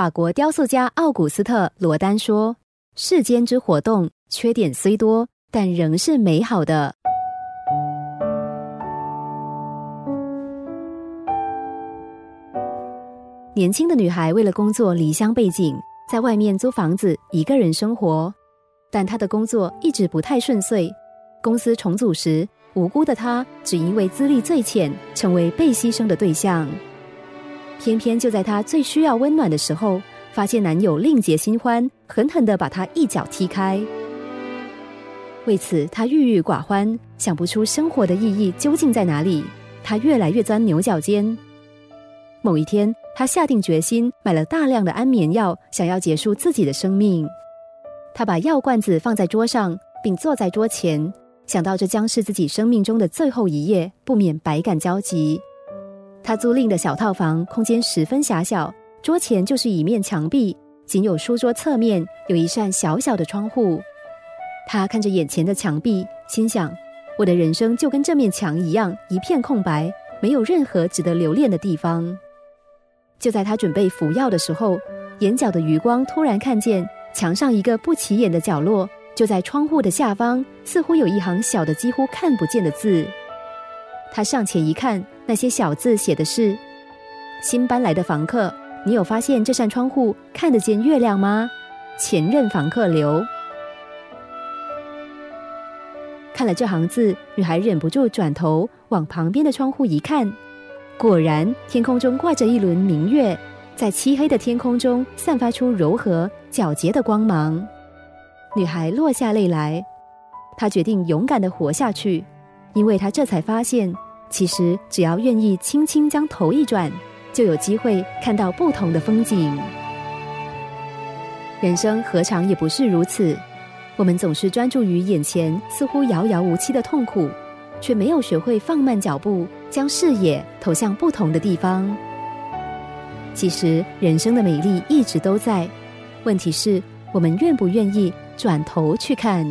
法国雕塑家奥古斯特·罗丹说：“世间之活动，缺点虽多，但仍是美好的。”年轻的女孩为了工作离乡背井，在外面租房子，一个人生活。但她的工作一直不太顺遂。公司重组时，无辜的她只因为资历最浅，成为被牺牲的对象。偏偏就在她最需要温暖的时候，发现男友另结新欢，狠狠的把她一脚踢开。为此，她郁郁寡欢，想不出生活的意义究竟在哪里。她越来越钻牛角尖。某一天，她下定决心，买了大量的安眠药，想要结束自己的生命。她把药罐子放在桌上，并坐在桌前，想到这将是自己生命中的最后一夜，不免百感交集。他租赁的小套房空间十分狭小，桌前就是一面墙壁，仅有书桌侧面有一扇小小的窗户。他看着眼前的墙壁，心想：我的人生就跟这面墙一样，一片空白，没有任何值得留恋的地方。就在他准备服药的时候，眼角的余光突然看见墙上一个不起眼的角落，就在窗户的下方，似乎有一行小的几乎看不见的字。他上前一看。那些小字写的是：“新搬来的房客，你有发现这扇窗户看得见月亮吗？”前任房客留。看了这行字，女孩忍不住转头往旁边的窗户一看，果然天空中挂着一轮明月，在漆黑的天空中散发出柔和皎洁的光芒。女孩落下泪来，她决定勇敢的活下去，因为她这才发现。其实，只要愿意轻轻将头一转，就有机会看到不同的风景。人生何尝也不是如此？我们总是专注于眼前似乎遥遥无期的痛苦，却没有学会放慢脚步，将视野投向不同的地方。其实，人生的美丽一直都在，问题是我们愿不愿意转头去看。